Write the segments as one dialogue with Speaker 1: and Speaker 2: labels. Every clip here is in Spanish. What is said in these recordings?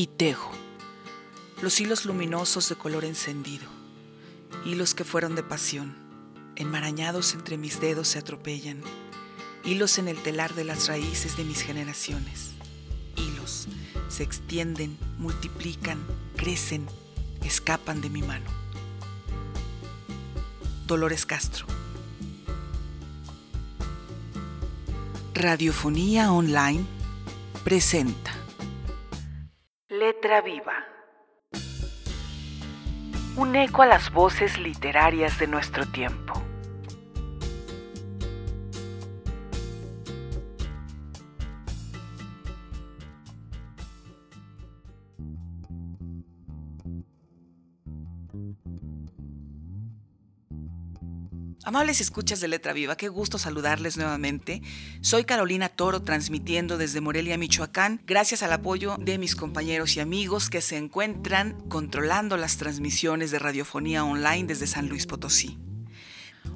Speaker 1: y tejo. Los hilos luminosos de color encendido, hilos que fueron de pasión, enmarañados entre mis dedos se atropellan, hilos en el telar de las raíces de mis generaciones. Hilos se extienden, multiplican, crecen, escapan de mi mano. Dolores Castro. Radiofonía Online presenta Letra Viva. Un eco a las voces literarias de nuestro tiempo. Amables escuchas de Letra Viva, qué gusto saludarles nuevamente. Soy Carolina Toro, transmitiendo desde Morelia, Michoacán, gracias al apoyo de mis compañeros y amigos que se encuentran controlando las transmisiones de radiofonía online desde San Luis Potosí.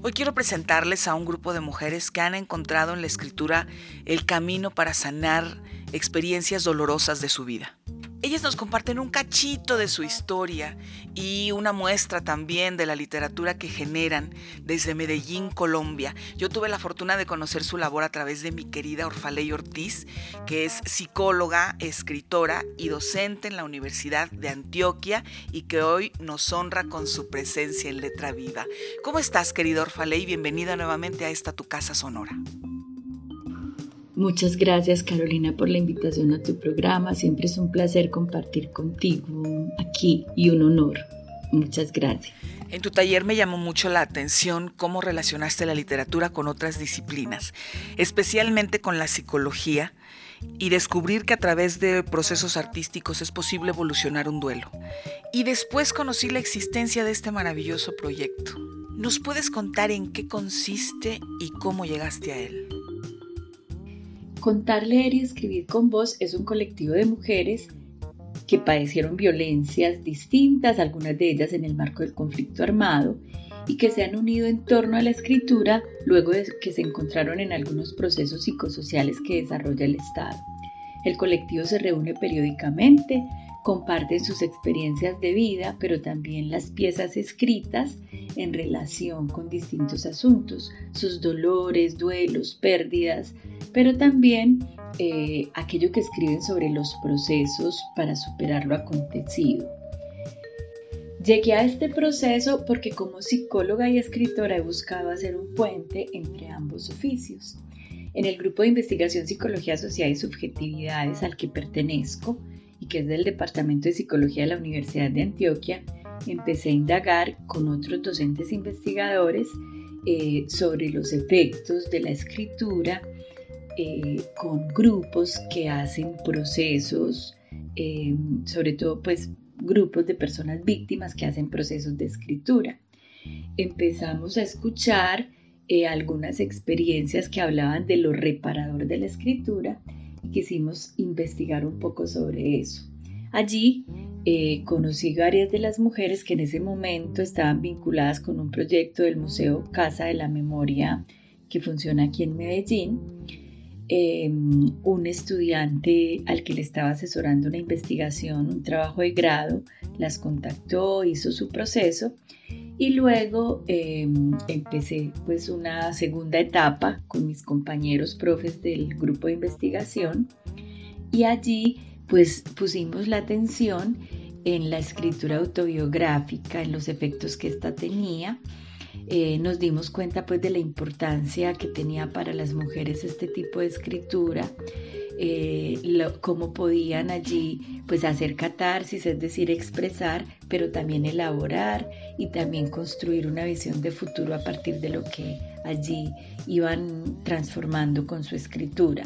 Speaker 1: Hoy quiero presentarles a un grupo de mujeres que han encontrado en la escritura el camino para sanar experiencias dolorosas de su vida. Ellas nos comparten un cachito de su historia y una muestra también de la literatura que generan desde Medellín, Colombia. Yo tuve la fortuna de conocer su labor a través de mi querida Orfaley Ortiz, que es psicóloga, escritora y docente en la Universidad de Antioquia y que hoy nos honra con su presencia en Letra Viva. ¿Cómo estás, querida Orfaley? Bienvenida nuevamente a esta tu casa sonora.
Speaker 2: Muchas gracias Carolina por la invitación a tu programa. Siempre es un placer compartir contigo aquí y un honor. Muchas gracias.
Speaker 1: En tu taller me llamó mucho la atención cómo relacionaste la literatura con otras disciplinas, especialmente con la psicología, y descubrir que a través de procesos artísticos es posible evolucionar un duelo. Y después conocí la existencia de este maravilloso proyecto. ¿Nos puedes contar en qué consiste y cómo llegaste a él?
Speaker 2: Contar, leer y escribir con voz es un colectivo de mujeres que padecieron violencias distintas, algunas de ellas en el marco del conflicto armado, y que se han unido en torno a la escritura luego de que se encontraron en algunos procesos psicosociales que desarrolla el Estado. El colectivo se reúne periódicamente, comparten sus experiencias de vida, pero también las piezas escritas en relación con distintos asuntos, sus dolores, duelos, pérdidas, pero también eh, aquello que escriben sobre los procesos para superar lo acontecido. Llegué a este proceso porque como psicóloga y escritora he buscado hacer un puente entre ambos oficios. En el grupo de investigación Psicología Social y Subjetividades al que pertenezco, y que es del Departamento de Psicología de la Universidad de Antioquia, empecé a indagar con otros docentes investigadores eh, sobre los efectos de la escritura eh, con grupos que hacen procesos, eh, sobre todo pues grupos de personas víctimas que hacen procesos de escritura. Empezamos a escuchar algunas experiencias que hablaban de lo reparador de la escritura quisimos investigar un poco sobre eso. Allí eh, conocí varias de las mujeres que en ese momento estaban vinculadas con un proyecto del Museo Casa de la Memoria que funciona aquí en Medellín. Em, un estudiante al que le estaba asesorando una investigación, un trabajo de grado, las contactó, hizo su proceso y luego em, empecé pues una segunda etapa con mis compañeros profes del grupo de investigación y allí pues pusimos la atención en la escritura autobiográfica, en los efectos que ésta tenía. Eh, nos dimos cuenta pues de la importancia que tenía para las mujeres este tipo de escritura, eh, cómo podían allí pues hacer catarsis, es decir, expresar, pero también elaborar y también construir una visión de futuro a partir de lo que allí iban transformando con su escritura.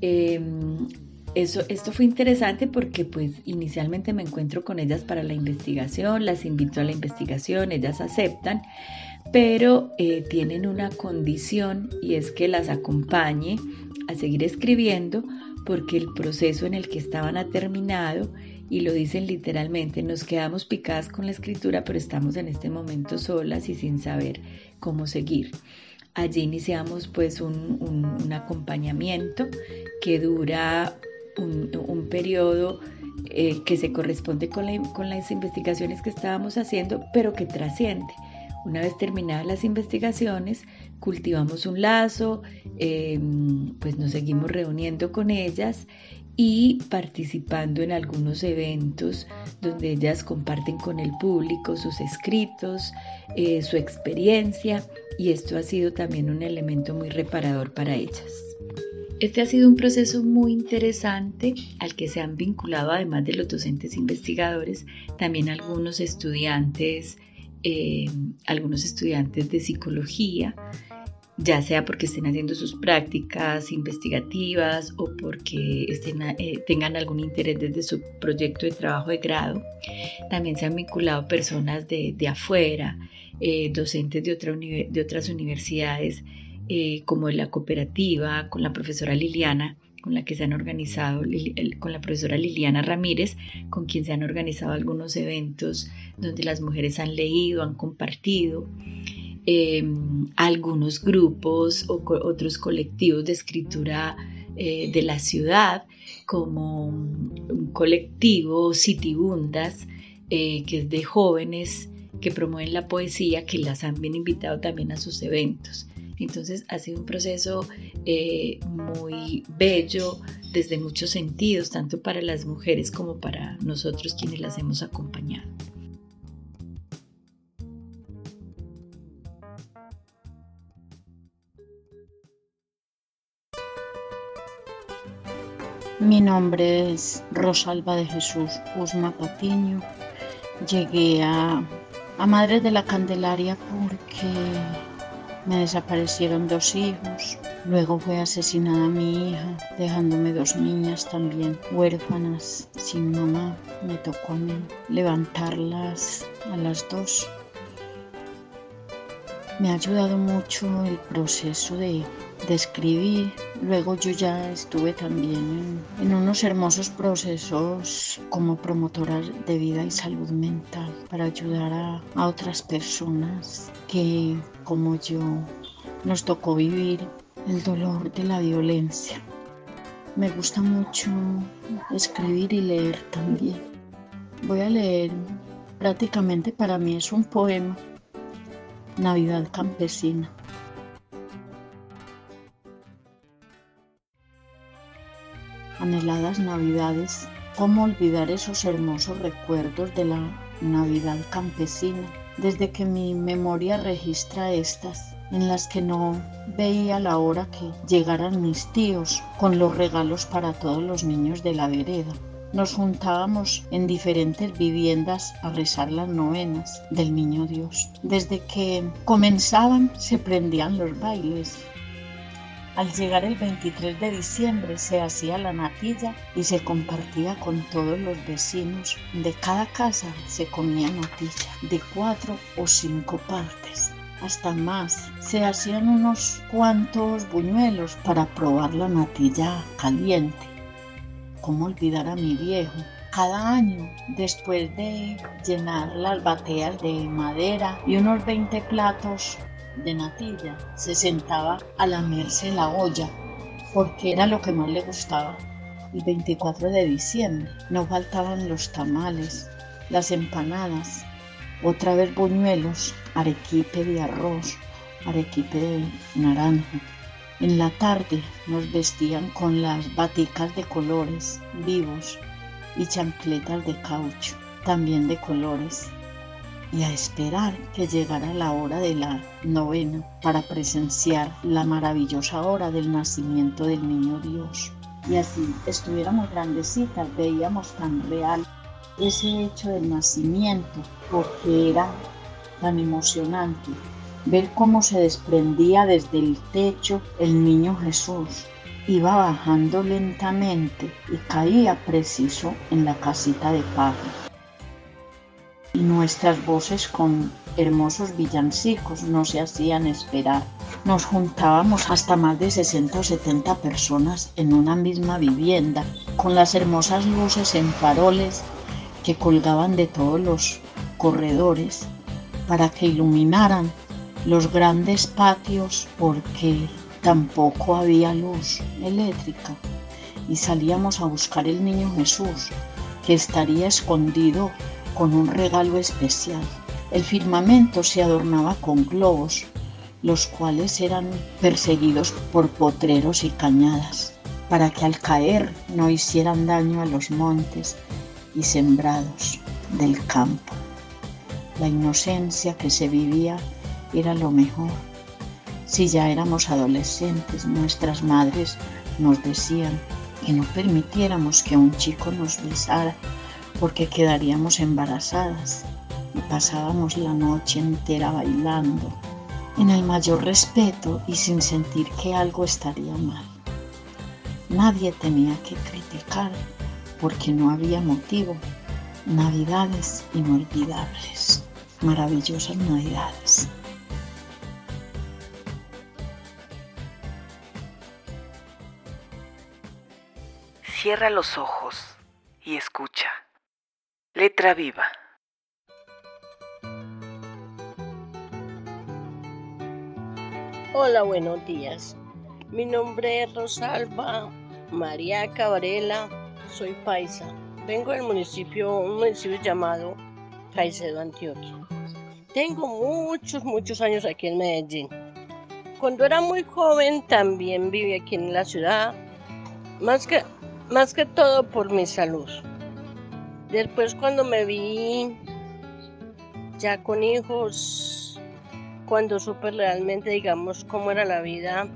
Speaker 2: Em, eso, esto fue interesante porque pues inicialmente me encuentro con ellas para la investigación, las invito a la investigación, ellas aceptan, pero eh, tienen una condición y es que las acompañe a seguir escribiendo porque el proceso en el que estaban ha terminado y lo dicen literalmente, nos quedamos picadas con la escritura, pero estamos en este momento solas y sin saber cómo seguir. Allí iniciamos pues un acompañamiento que dura un, periodo eh, que se corresponde con, las investigaciones que estábamos haciendo, pero que trasciende. Una vez terminadas las investigaciones, cultivamos un lazo, em, pues nos seguimos reuniendo con ellas y participando en algunos eventos donde ellas comparten con el público sus escritos, eh, su experiencia y esto ha sido también un elemento muy reparador para ellas. Este ha sido un proceso muy interesante al que se han vinculado además de los docentes investigadores, también algunos estudiantes, eh, algunos estudiantes de psicología, ya sea porque estén haciendo sus prácticas investigativas o porque estén, eh, tengan algún interés desde su proyecto de trabajo de grado. También se han vinculado personas de, afuera, eh, docentes de, otra de, otras universidades, eh, como la cooperativa, con la profesora Liliana, con la que se han organizado, con la profesora Liliana Ramírez, con quien se han organizado algunos eventos donde las mujeres han leído, han compartido. Em, algunos grupos o otros colectivos de escritura eh, de la ciudad, como un colectivo Citibundas, eh, que es de jóvenes que promueven la poesía, que las han bien invitado también a sus eventos. Entonces ha sido un proceso eh, muy bello desde muchos sentidos, tanto para las mujeres como para nosotros quienes las hemos acompañado.
Speaker 3: Mi nombre es Rosalba de Jesús Usma Patiño. Llegué a, a Madres de la Candelaria porque me desaparecieron dos hijos. Luego fue asesinada mi hija, dejándome dos niñas también huérfanas, sin mamá. Me tocó a mí levantarlas a las dos. Me ha ayudado mucho el proceso de de escribir. Luego yo ya estuve también en, unos hermosos procesos como promotora de vida y salud mental para ayudar a, a otras personas que como yo nos tocó vivir el dolor de la violencia. Me gusta mucho escribir y leer también. Voy a leer, prácticamente para mí es un poema, Navidad Campesina. Anheladas navidades, ¿cómo olvidar esos hermosos recuerdos de la Navidad campesina? Desde que mi memoria registra estas, en las que no veía la hora que llegaran mis tíos con los regalos para todos los niños de la vereda. Nos juntábamos en diferentes viviendas a rezar las novenas del Niño Dios. Desde que comenzaban se prendían los bailes, al llegar el 23 de diciembre se hacía la natilla y se compartía con todos los vecinos. De cada casa se comía natilla de cuatro o cinco partes hasta más. Se hacían unos cuantos buñuelos para probar la natilla caliente. ¿Cómo olvidar a mi viejo? Cada año, después de llenar las bateas de madera y unos 20 platos de natilla, se sentaba a lamerse la olla porque era lo que más le gustaba. El 24 de diciembre no faltaban los tamales, las empanadas, otra vez buñuelos, arequipe de arroz, arequipe de naranja. En la tarde nos vestían con las baticas de colores vivos y chancletas de caucho, también de colores y a esperar que llegara la hora de la novena para presenciar la maravillosa hora del nacimiento del niño Dios. Y así estuviéramos grandecitas, veíamos tan real ese hecho del nacimiento, porque era tan emocionante ver cómo se desprendía desde el techo el niño Jesús. Iba bajando lentamente y caía preciso en la casita de y nuestras voces con hermosos villancicos no se hacían esperar. Nos juntábamos hasta más de 60 o 70 personas en una misma vivienda, con las hermosas luces en faroles que colgaban de todos los corredores para que iluminaran los grandes patios porque tampoco había luz eléctrica y salíamos a buscar el niño Jesús que estaría escondido con un regalo especial. El firmamento se adornaba con globos, los cuales eran perseguidos por potreros y cañadas, para que al caer no hicieran daño a los montes y sembrados del campo. La inocencia que se vivía era lo mejor. Si ya éramos adolescentes, nuestras madres nos decían que no permitiéramos que un chico nos besara porque quedaríamos embarazadas y pasábamos la noche entera bailando en el mayor respeto y sin sentir que algo estaría mal. Nadie tenía que criticar porque no había motivo. Navidades inolvidables, maravillosas navidades.
Speaker 1: Cierra los ojos y escucha. Letra viva.
Speaker 4: Hola, buenos días. Mi nombre es Rosalba María Cabrela, soy paisa. Vengo del municipio, un municipio llamado Caicedo, Antioquia. Tengo muchos, muchos años aquí en Medellín. Cuando era muy joven también viví aquí en la ciudad, más que más que todo por mi salud. Después cuando me vi ya con hijos, cuando supe realmente, digamos, cómo era la vida,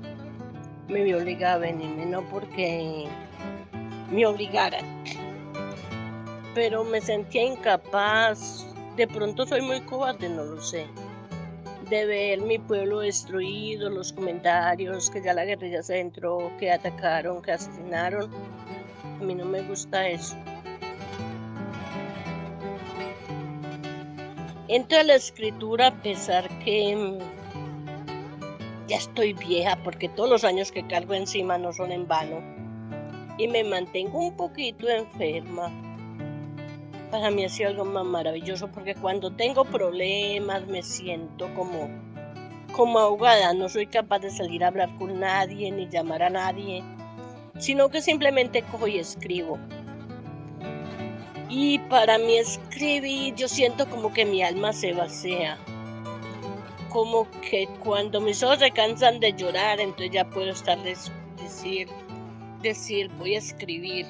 Speaker 4: me vi obligada a venirme, no porque me obligaran, pero me sentía incapaz, de pronto soy muy cobarde, no lo sé, de ver mi pueblo destruido, los comentarios, que ya la guerrilla se entró, que atacaron, que asesinaron a mí no me gusta eso. Entro a la escritura a pesar que mm, ya estoy vieja porque todos los años que cargo encima no son en vano y me mantengo un poquito enferma. Para mí ha sido algo más maravilloso porque cuando tengo problemas me siento como, como ahogada, no soy capaz de salir a hablar con nadie ni llamar a nadie sino que simplemente cojo y escribo. Y para mí escribir, yo siento como que mi alma se vacía. Como que cuando mis ojos se cansan de llorar, entonces ya puedo estar decir, decir, voy a escribir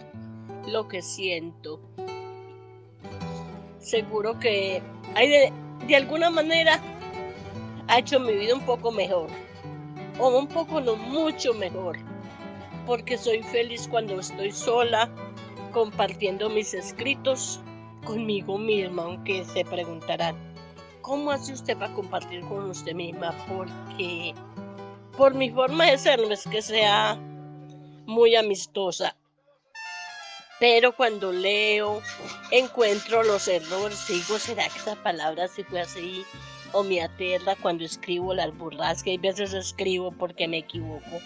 Speaker 4: lo que siento. Seguro que de alguna manera ha hecho mi vida un poco mejor. O un poco, no mucho mejor porque soy feliz cuando estoy sola compartiendo mis escritos conmigo misma, aunque se preguntarán, ¿cómo hace usted para compartir con usted misma? Porque por mi forma de ser no es que sea muy amistosa, pero cuando leo encuentro los errores, digo, ¿será que esa palabra sí fue así? O me aterra cuando escribo las burras, que hay veces escribo porque me equivoco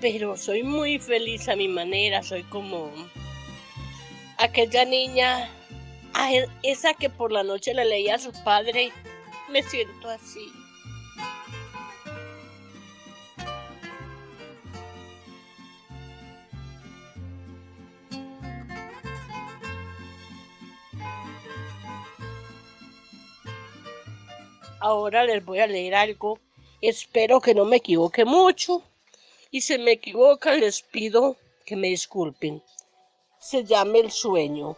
Speaker 4: pero soy muy feliz a mi manera, soy como aquella niña, esa que por la noche le leía a su padre, me siento así. Ahora les voy a leer algo. Espero que no me equivoque mucho y si me equivoca les pido que me disculpen. Se llama el sueño.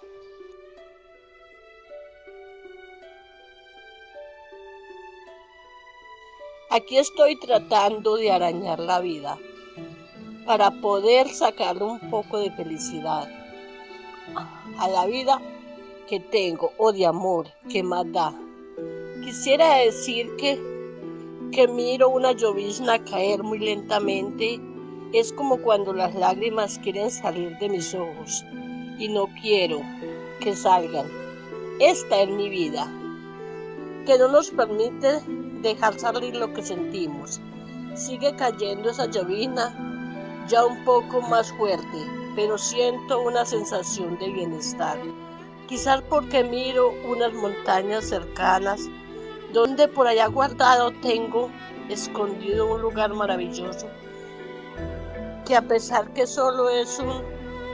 Speaker 4: Aquí estoy tratando de arañar la vida para poder sacarle un poco de felicidad a la vida que tengo o de amor que más da. Quisiera decir que que miro una llovizna caer muy lentamente es como cuando las lágrimas quieren salir de mis ojos y no quiero que salgan. Esta es mi vida, que no nos permite dejar salir lo que sentimos. Sigue cayendo esa llovizna ya un poco más fuerte, pero siento una sensación de bienestar. Quizás porque miro unas montañas cercanas donde por allá guardado tengo escondido un lugar maravilloso que a pesar que solo es un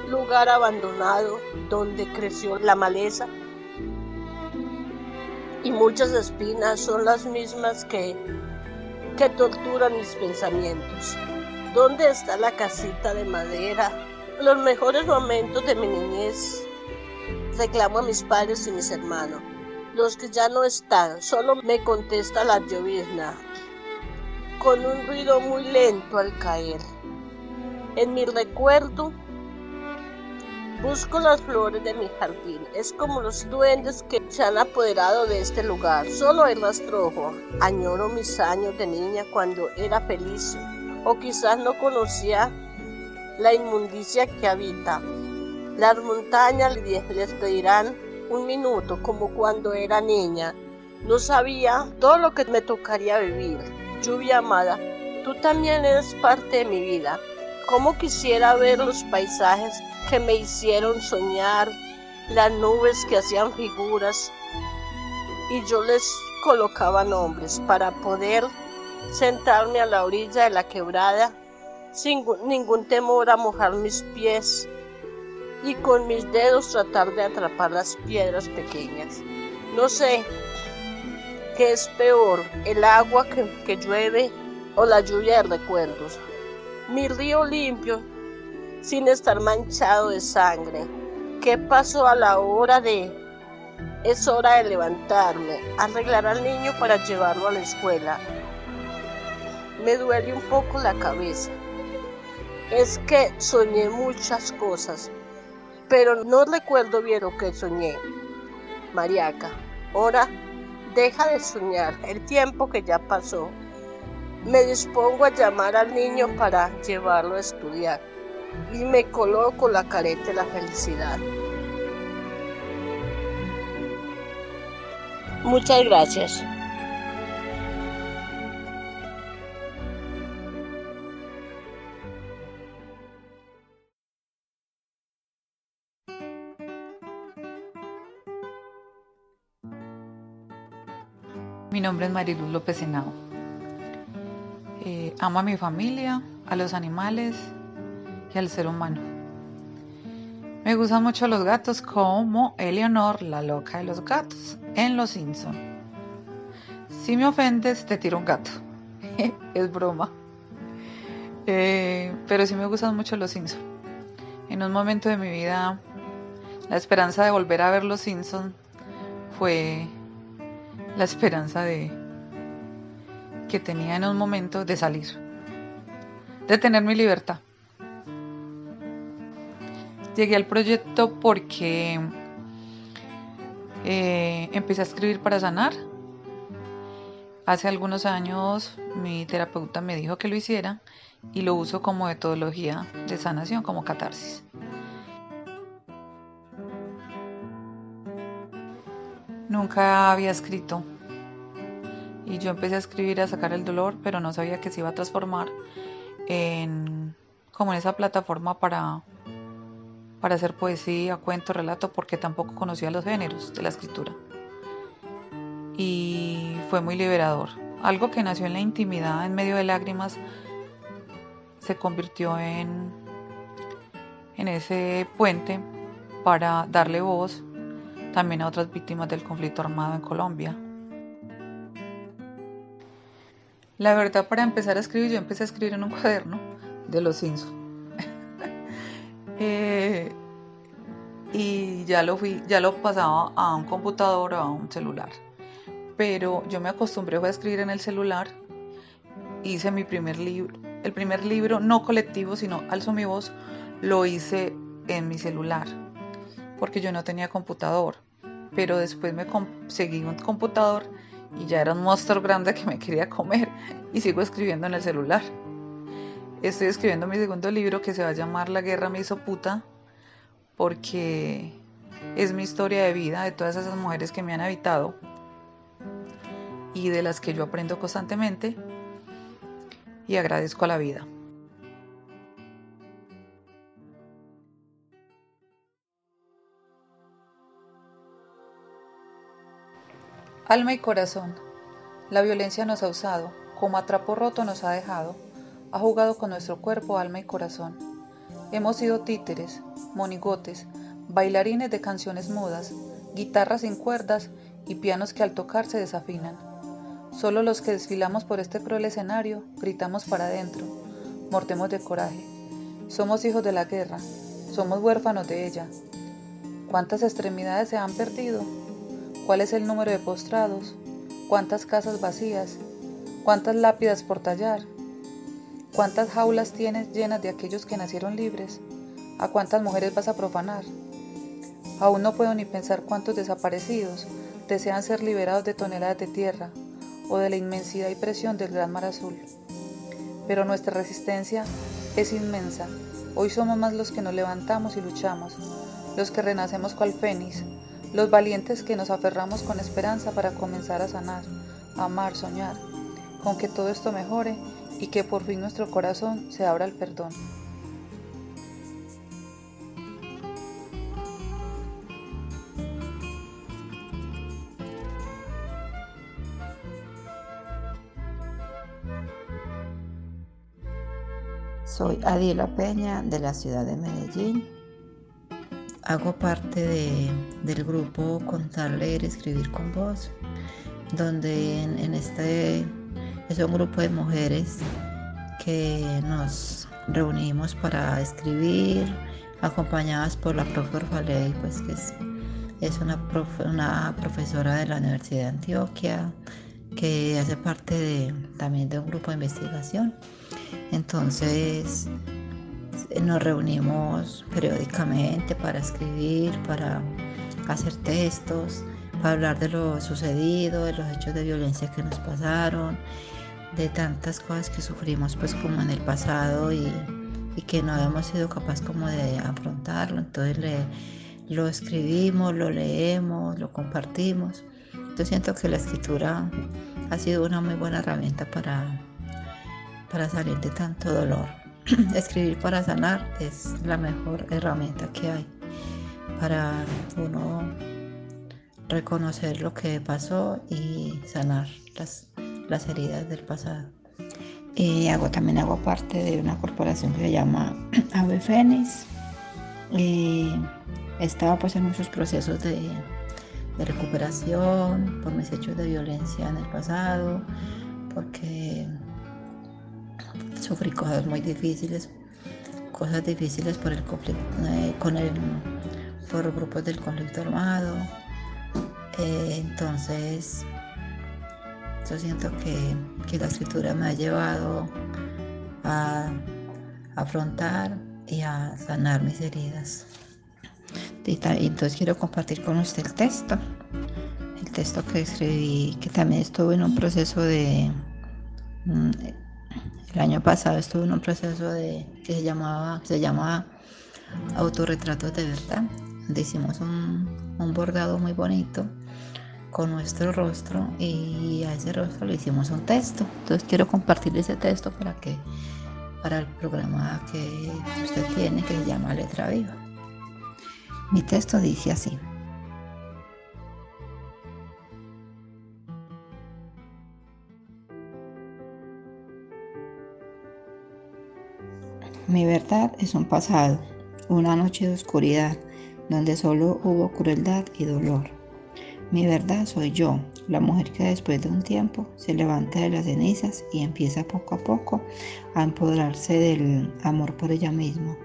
Speaker 4: lugar abandonado donde creció la maleza y muchas espinas son las mismas que, que torturan mis pensamientos. ¿Dónde está la casita de madera? Los mejores momentos de mi niñez reclamo a mis padres y mis hermanos. Los que ya no están, solo me contesta la llovizna, con un ruido muy lento al caer. En mi recuerdo Busco las flores de mi jardín. Es como los duendes que se han apoderado de este lugar. Solo hay rastrojo. Añoro mis años de niña cuando era feliz. O quizás no conocía la inmundicia que habita. Las montañas les pedirán un minuto como cuando era niña. No sabía todo lo que me tocaría vivir. Lluvia amada, tú también eres parte de mi vida. Cómo quisiera ver los paisajes que me hicieron soñar, las nubes que hacían figuras y yo les colocaba nombres para poder sentarme a la orilla de la quebrada sin ningún temor a mojar mis pies y con mis dedos tratar de atrapar las piedras pequeñas. No sé qué es peor, el agua que, que llueve o la lluvia de recuerdos. Mi río limpio sin estar manchado de sangre. ¿Qué pasó a la hora de... Es hora de levantarme, arreglar al niño para llevarlo a la escuela. Me duele un poco la cabeza. Es que soñé muchas cosas, pero no recuerdo bien lo que soñé. Mariaca, ahora deja de soñar el tiempo que ya pasó. Me dispongo a llamar al niño para llevarlo a estudiar y me coloco la careta de la felicidad. Muchas gracias.
Speaker 5: Nombre es Mariluz López Senado. Eh, amo a mi familia, a los animales al ser humano. Me gustan mucho los gatos como Eleonor, la loca de los gatos, en Los Simpson. Si me ofendes, te tiro un gato. es broma. Eh, pero sí me gustan mucho los Simpson. En un momento de mi vida, la esperanza de volver a ver los Simpson fue la esperanza de que tenía en un momento de salir, de tener mi libertad. Llegué al proyecto porque eh, empecé a escribir para sanar. Hace algunos años mi terapeuta me dijo que lo hiciera y lo uso como metodología de sanación, como catarsis. Nunca había escrito y yo empecé a escribir a sacar el dolor, pero no sabía que se iba a transformar en como en esa plataforma para para hacer poesía, cuento, relato, porque tampoco conocía los géneros de la escritura. Y fue muy liberador. Algo que nació en la intimidad, en medio de lágrimas, se convirtió en, en ese puente para darle voz también a otras víctimas del conflicto armado en Colombia. La verdad, para empezar a escribir, yo empecé a escribir en un cuaderno de los Simpsons. Eh, y ya lo fui, ya lo pasaba a un computador o a un celular. Pero yo me acostumbré a escribir en el celular. Hice mi primer libro, el primer libro no colectivo, sino Alzo mi voz, lo hice en mi celular, porque yo no tenía computador. Pero después me conseguí un computador y ya era un monstruo grande que me quería comer y sigo escribiendo en el celular. Estoy escribiendo mi segundo libro que se va a llamar La guerra me hizo puta porque es mi historia de vida de todas esas mujeres que me han habitado y de las que yo aprendo constantemente y agradezco a la vida. Alma y corazón, la violencia nos ha usado, como atrapo roto nos ha dejado, ha jugado con nuestro cuerpo, alma y corazón Hemos sido títeres, monigotes, bailarines de canciones mudas, guitarras sin cuerdas y pianos que al tocar se desafinan. Solo los que desfilamos por este cruel escenario gritamos para adentro, mortemos de coraje. Somos hijos de la guerra, somos huérfanos de ella. ¿Cuántas extremidades se han perdido? ¿Cuál es el número de postrados? ¿Cuántas casas vacías? ¿Cuántas lápidas por tallar? ¿Cuántas jaulas tienes llenas de aquellos que nacieron libres? ¿A cuántas mujeres vas a profanar? Aún no puedo ni pensar cuántos desaparecidos desean ser liberados de toneladas de tierra o de la inmensidad y presión del gran mar azul. Pero nuestra resistencia es inmensa. Hoy somos más los que nos levantamos y luchamos, los que renacemos cual fénix, los valientes que nos aferramos con esperanza para comenzar a sanar, amar, soñar, con que todo esto mejore y que por fin nuestro corazón se abra al perdón.
Speaker 6: Soy Adiela Peña de la ciudad de Medellín. Hago parte del grupo Contar, Leer, Escribir con Voz, donde en, este es un grupo de mujeres que nos reunimos para escribir, acompañadas por la profe Orfaley, pues que es, una, una profesora de la Universidad de Antioquia, que hace parte también de un grupo de investigación. Entonces nos reunimos periódicamente para escribir, para hacer textos, para hablar de lo sucedido, de los hechos de violencia que nos pasaron, de tantas cosas que sufrimos pues como en el pasado y, que no habíamos sido capaces como de afrontarlo. Entonces lo escribimos, lo leemos, lo compartimos. Yo siento que la escritura ha sido una muy buena herramienta para, para salir de tanto dolor. Escribir para sanar es la mejor herramienta que hay para uno reconocer lo que pasó y sanar las, las heridas del pasado. Hago, también hago parte de una corporación que se llama Ave Fénix. Estaba pues en muchos procesos de, de recuperación por mis hechos de violencia en el pasado, porque sufrí cosas muy difíciles, cosas difíciles por el conflicto, eh, con el, por grupos del conflicto armado. Eh, entonces, yo siento que, que, la escritura me ha llevado a afrontar y a sanar mis heridas. Y entonces quiero compartir con usted el texto. El texto que escribí, que también estuve en un proceso de... El año pasado estuve en un proceso que se llamaba, se llamaba Autorretratos de verdad, donde hicimos un, un bordado muy bonito con nuestro rostro y a ese rostro le hicimos un texto. Entonces quiero compartir ese texto para que para el programa que usted tiene que se llama Letra Viva. Mi texto dice así. Mi verdad es un pasado, una noche de oscuridad, donde solo hubo crueldad y dolor. Mi verdad soy yo, la mujer que después de un tiempo se levanta de las cenizas y empieza poco a poco a empoderarse del amor por ella misma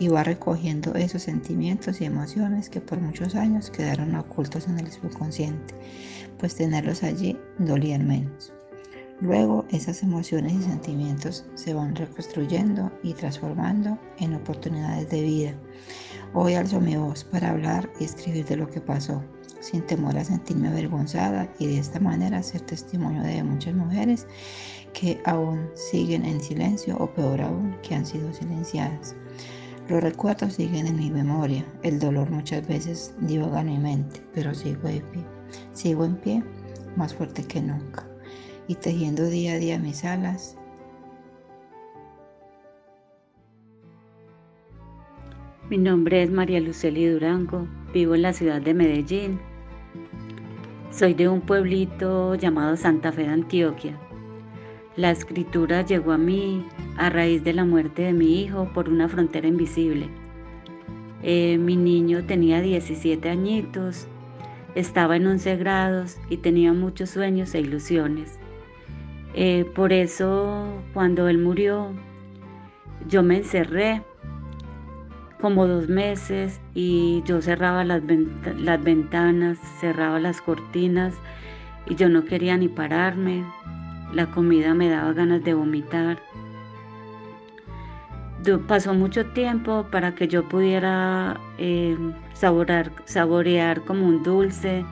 Speaker 6: y va recogiendo esos sentimientos y emociones que por muchos años quedaron ocultos en el subconsciente, pues tenerlos allí dolían menos. Luego esas emociones y sentimientos se van reconstruyendo y transformando en oportunidades de vida. Hoy alzo mi voz para hablar y escribir de lo que pasó, sin temor a sentirme avergonzada y de esta manera ser testimonio de muchas mujeres que aún siguen en silencio o peor aún que han sido silenciadas. Los recuerdos siguen en mi memoria, el dolor muchas veces divaga en mi mente, pero sigo pie, sigo en pie más fuerte que nunca y tejiendo día a día mis alas.
Speaker 7: Mi nombre es María Luceli Durango, vivo en la ciudad de Medellín. Soy de un pueblito llamado Santa Fe de Antioquia. La escritura llegó a mí a raíz de la muerte de mi hijo por una frontera invisible. Eh, mi niño tenía 17 añitos, estaba en 11 grados y tenía muchos sueños e ilusiones. Eh, por eso cuando él murió, yo me encerré como dos meses y yo cerraba las, las ventanas, cerraba las cortinas y yo no quería ni pararme. La comida me daba ganas de vomitar. Pasó mucho tiempo para que yo pudiera eh, saborear como un dulce,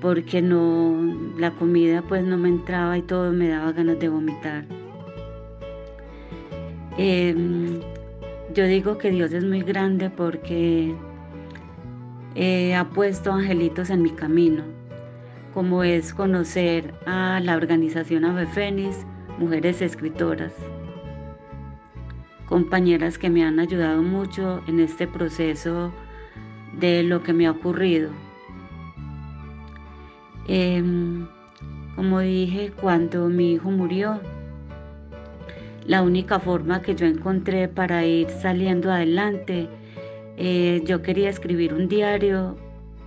Speaker 7: porque no, la comida pues no me entraba y todo me daba ganas de vomitar. Em, yo digo que Dios es muy grande porque eh, ha puesto angelitos en mi camino, como es conocer a la organización Ave Fénix, Mujeres Escritoras, compañeras que me han ayudado mucho en este proceso de lo que me ha ocurrido. Em, como dije, cuando mi hijo murió, la única forma que yo encontré para ir saliendo adelante, eh, yo quería escribir un diario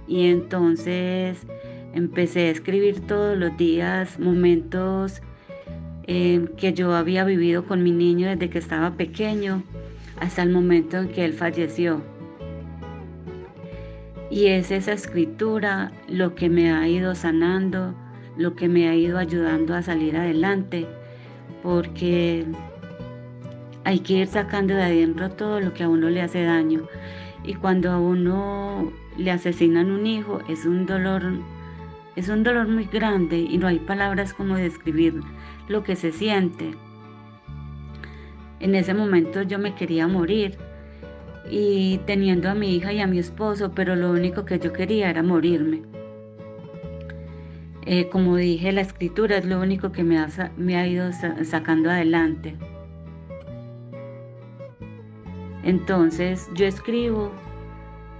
Speaker 7: y entonces empecé a escribir todos los días momentos em, que yo había vivido con mi niño desde que estaba pequeño hasta el momento en que él falleció. Y es esa escritura lo que me ha ido sanando, lo que me ha ido ayudando a salir adelante, porque hay que ir sacando de adentro todo lo que a uno le hace daño. Y cuando a uno le asesinan un hijo, es un dolor, es un dolor muy grande y no hay palabras como describir lo que se siente. En ese momento yo me quería morir y teniendo a mi hija y a mi esposo, pero lo único que yo quería era morirme. Eh, como dije, la escritura es lo único que me ha, ido sacando adelante. Entonces yo escribo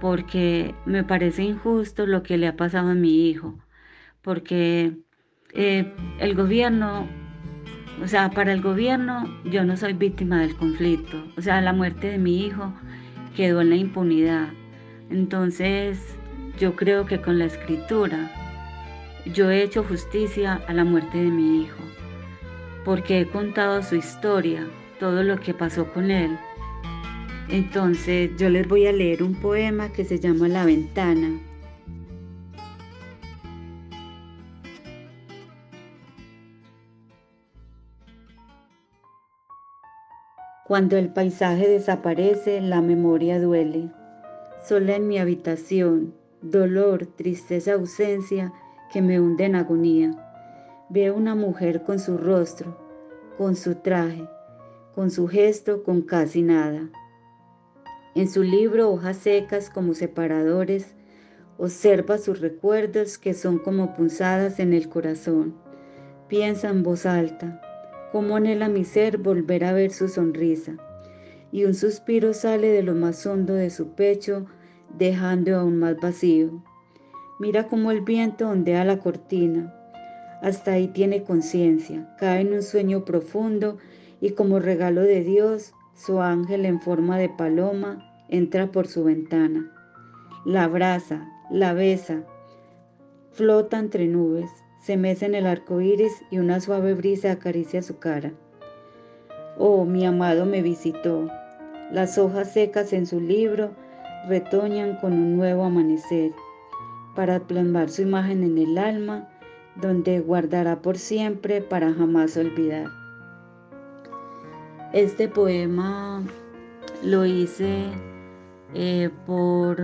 Speaker 7: porque me parece injusto lo que le ha pasado a mi hijo, porque eh, el gobierno, o sea, para el gobierno yo no soy víctima del conflicto, o sea, la muerte de mi hijo quedó en la impunidad. Entonces, yo creo que con la escritura yo he hecho justicia a la muerte de mi hijo, porque he contado su historia, todo lo que pasó con él. Entonces, yo les voy a leer un poema que se llama La ventana. Cuando el paisaje desaparece, la memoria duele. Sola en mi habitación, dolor, tristeza, ausencia que me hunde en agonía. Veo una mujer con su rostro, con su traje, con su gesto, con casi nada. En su libro Hojas secas como separadores, observa sus recuerdos que son como punzadas en el corazón. Piensa en voz alta, cómo anhela mi ser volver a ver su sonrisa. Y un suspiro sale de lo más hondo de su pecho, dejando aún más vacío. Mira cómo el viento ondea la cortina. Hasta ahí tiene conciencia, cae en un sueño profundo y como regalo de Dios, su ángel en forma de paloma entra por su ventana. La abraza, la besa, flota entre nubes, se mece en el arco iris y una suave brisa acaricia su cara. Oh, mi amado me visitó. Las hojas secas en su libro retoñan con un nuevo amanecer, para plasmar su imagen en el alma, donde guardará por siempre para jamás olvidar. Este poema lo hice eh, por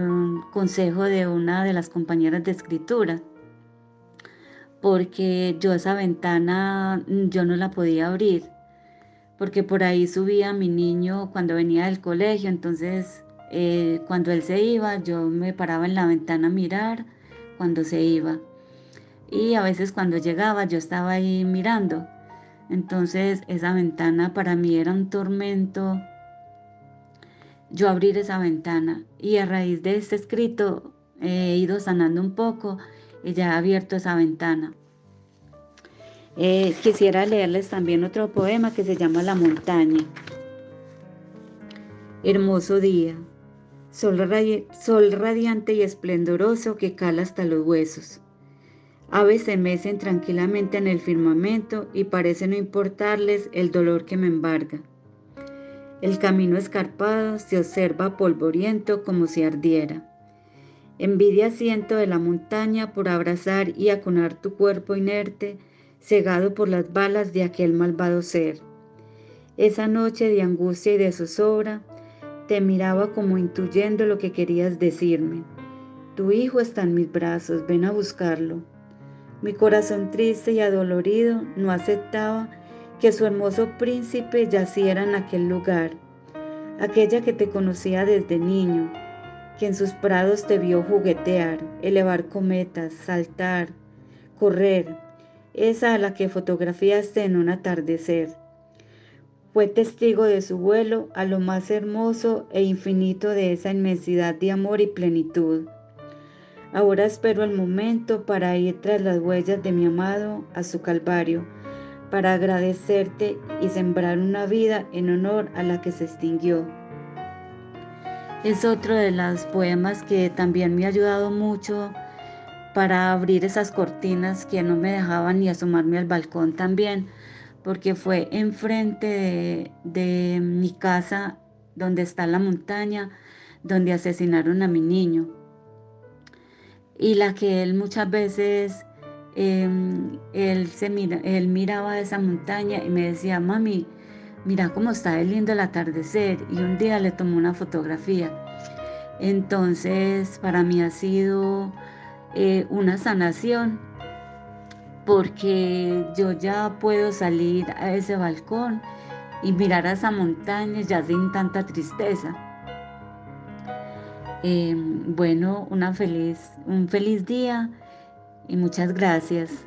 Speaker 7: consejo de una de las compañeras de escritura porque yo esa ventana mm, yo no la podía abrir, porque por ahí subía mi niño cuando venía del colegio, entonces eh, cuando él se iba yo me paraba en la ventana a mirar cuando se iba. Y a veces cuando llegaba yo estaba ahí mirando, entonces esa ventana para mí era un tormento yo abrir esa ventana. Y a raíz de este escrito he ido sanando un poco ella ha abierto esa ventana. Eh, quisiera leerles también otro poema que se llama La montaña. Hermoso día, sol, sol radiante y esplendoroso que cala hasta los huesos. Aves se mecen tranquilamente en el firmamento y parece no importarles el dolor que me embarga. El camino escarpado se observa polvoriento como si ardiera. Envidia siento de la montaña por abrazar y acunar tu cuerpo inerte, cegado por las balas de aquel malvado ser. Esa noche de angustia y de zozobra, te miraba como intuyendo lo que querías decirme. Tu hijo está en mis brazos, ven a buscarlo. Mi corazón triste y adolorido no aceptaba que su hermoso príncipe yaciera en aquel lugar, aquella que te conocía desde niño, que en sus prados te vio juguetear, elevar cometas, saltar, correr, esa a la que fotografiaste en un atardecer. Fue testigo de su vuelo a lo más hermoso e infinito de esa inmensidad de amor y plenitud. Ahora espero el momento para ir tras las huellas de mi amado a su calvario, para agradecerte y sembrar una vida en honor a la que se extinguió es otro de los poemas que también me ha ayudado mucho para abrir esas cortinas que no me dejaban ni asomarme al balcón también, porque fue enfrente de, mi casa donde está la montaña, donde asesinaron a mi niño. Y la que él muchas veces, em, él, se mira, él miraba esa montaña y me decía, mami, mira cómo está el lindo el atardecer y un día le tomó una fotografía. Entonces para mí ha sido eh, una sanación porque yo ya puedo salir a ese balcón y mirar a esa montaña ya sin tanta tristeza. Em, bueno, una feliz, un feliz día y muchas gracias.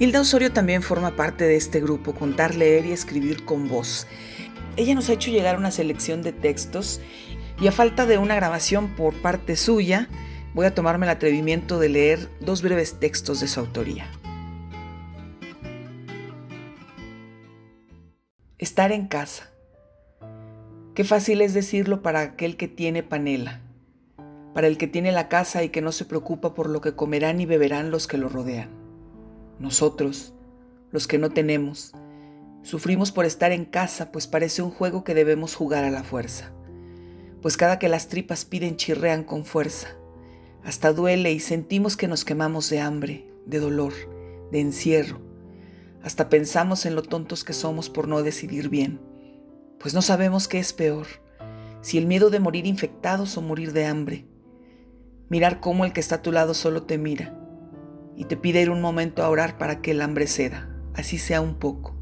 Speaker 1: Hilda Osorio también forma parte de este grupo, Contar, Leer y Escribir con Voz. Ella nos ha hecho llegar una selección de textos y a falta de una grabación por parte suya, voy a tomarme el atrevimiento de leer dos breves textos de su autoría. Estar en casa. Qué fácil es decirlo para aquel que tiene panela, para el que tiene la casa y que no se preocupa por lo que comerán y beberán los que lo rodean. Nosotros, los que no tenemos, sufrimos por estar en casa, pues parece un juego que debemos jugar a la fuerza. Pues cada que las tripas piden chirrean con fuerza. Hasta duele y sentimos que nos quemamos de hambre, de dolor, de encierro. Hasta pensamos en lo tontos que somos por no decidir bien, pues no sabemos qué es peor, si el miedo de morir infectados o morir de hambre. Mirar cómo el que está a tu lado solo te mira y te pide ir un momento a orar para que el hambre ceda, así sea un poco.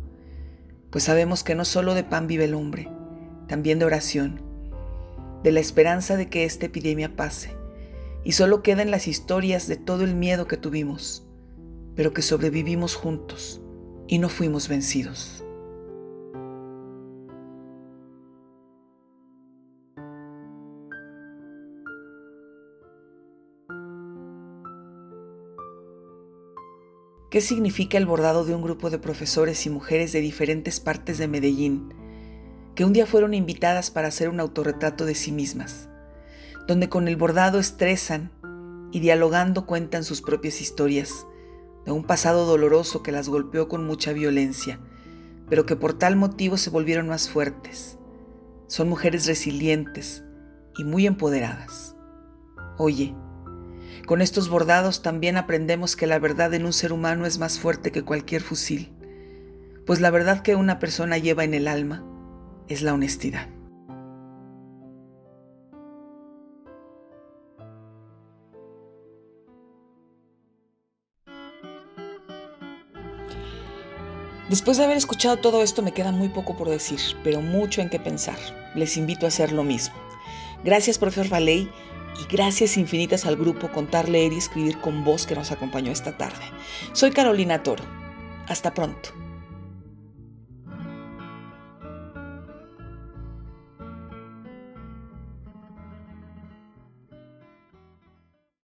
Speaker 1: Pues sabemos que no solo de pan vive el hombre, también de oración, de la esperanza de que esta epidemia pase, y solo quedan las historias de todo el miedo que tuvimos, pero que sobrevivimos juntos y no fuimos vencidos. ¿Qué significa el bordado de un grupo de profesores y mujeres de diferentes partes de Medellín, que un día fueron invitadas para hacer un autorretrato de sí mismas, donde con el bordado estresan y dialogando cuentan sus propias historias, de un pasado doloroso que las golpeó con mucha violencia, pero que por tal motivo se volvieron más fuertes. Son mujeres resilientes y muy empoderadas. Oye, con estos bordados también aprendemos que la verdad en un ser humano es más fuerte que cualquier fusil, pues la verdad que una persona lleva en el alma es la honestidad. Después de haber escuchado todo esto me queda muy poco por decir, pero mucho en qué pensar. Les invito a hacer lo mismo. Gracias, profesor Valey y gracias infinitas al grupo Contar, Leer y Escribir con Voz que nos acompañó esta tarde. Soy Carolina Toro. Hasta pronto.